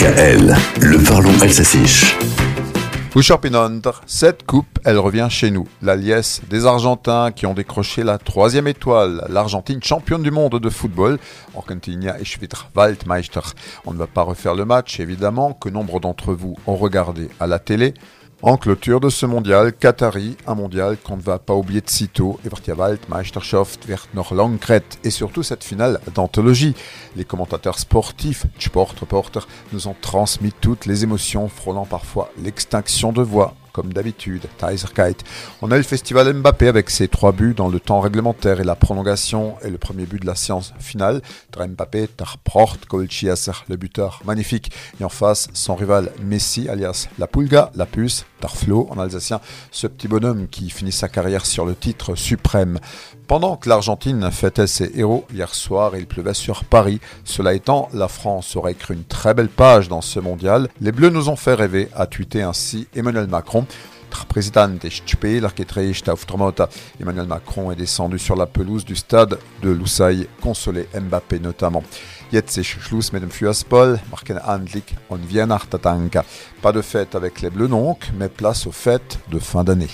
DKL, le parlons alsacien. Pinondre, cette coupe, elle revient chez nous. La liesse des Argentins qui ont décroché la troisième étoile. L'Argentine championne du monde de football. Et Waldmeister. On ne va pas refaire le match, évidemment, que nombre d'entre vous ont regardé à la télé. En clôture de ce mondial, Qatari, un mondial qu'on ne va pas oublier de sitôt, Evertiawald, Meisterschaft, Vert Langret, et surtout cette finale d'anthologie. Les commentateurs sportifs, Sport Reporter, nous ont transmis toutes les émotions, frôlant parfois l'extinction de voix comme d'habitude, Kite. On a eu le festival Mbappé avec ses trois buts dans le temps réglementaire et la prolongation et le premier but de la séance finale. Mbappé, Tarport, le buteur magnifique. Et en face, son rival Messi, alias La Pulga, la puce, Tarflo en alsacien, ce petit bonhomme qui finit sa carrière sur le titre suprême. Pendant que l'Argentine fêtait ses héros hier soir, il pleuvait sur Paris. Cela étant, la France aurait écrit une très belle page dans ce mondial. Les Bleus nous ont fait rêver, a tweeté ainsi Emmanuel Macron. Président Emmanuel Macron est descendu sur la pelouse du stade de Loussaï, consolé Mbappé notamment. Jetzt Schluss mit dem Fußball, marken endlich und Pas de fête avec les Bleus donc, mais place aux fêtes de fin d'année.